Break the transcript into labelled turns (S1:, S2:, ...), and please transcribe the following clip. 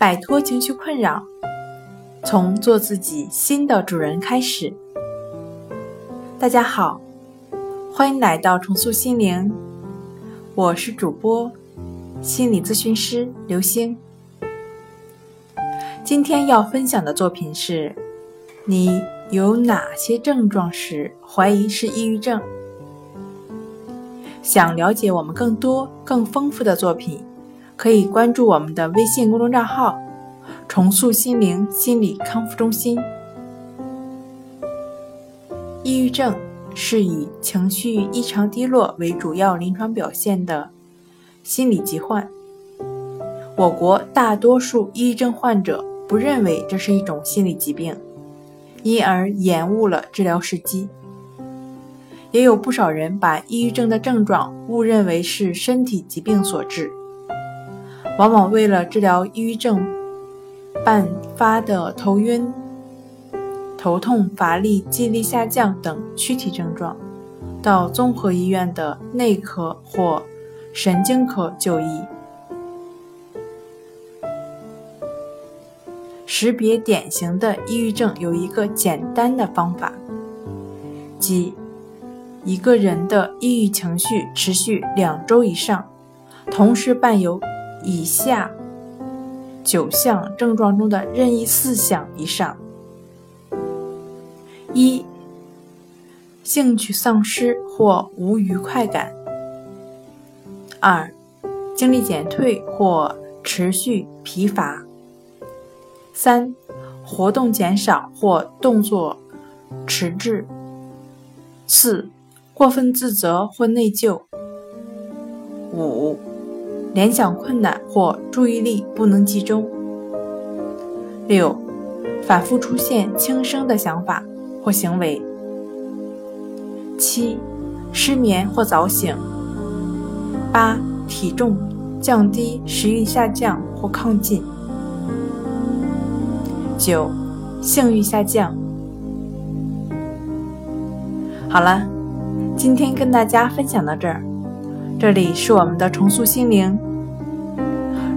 S1: 摆脱情绪困扰，从做自己新的主人开始。大家好，欢迎来到重塑心灵，我是主播心理咨询师刘星。今天要分享的作品是：你有哪些症状时怀疑是抑郁症？想了解我们更多更丰富的作品。可以关注我们的微信公众账号“重塑心灵心理康复中心”。抑郁症是以情绪异常低落为主要临床表现的心理疾患。我国大多数抑郁症患者不认为这是一种心理疾病，因而延误了治疗时机。也有不少人把抑郁症的症状误认为是身体疾病所致。往往为了治疗抑郁症伴发的头晕、头痛、乏力、记忆力下降等躯体症状，到综合医院的内科或神经科就医。识别典型的抑郁症有一个简单的方法，即一个人的抑郁情绪持续两周以上，同时伴有。以下九项症状中的任意四项以上：一、兴趣丧失或无愉快感；二、精力减退或持续疲乏；三、活动减少或动作迟滞；四、过分自责或内疚；五。联想困难或注意力不能集中。六、反复出现轻生的想法或行为。七、失眠或早醒。八、体重降低、食欲下降或亢进。九、性欲下降。好了，今天跟大家分享到这儿。这里是我们的重塑心灵。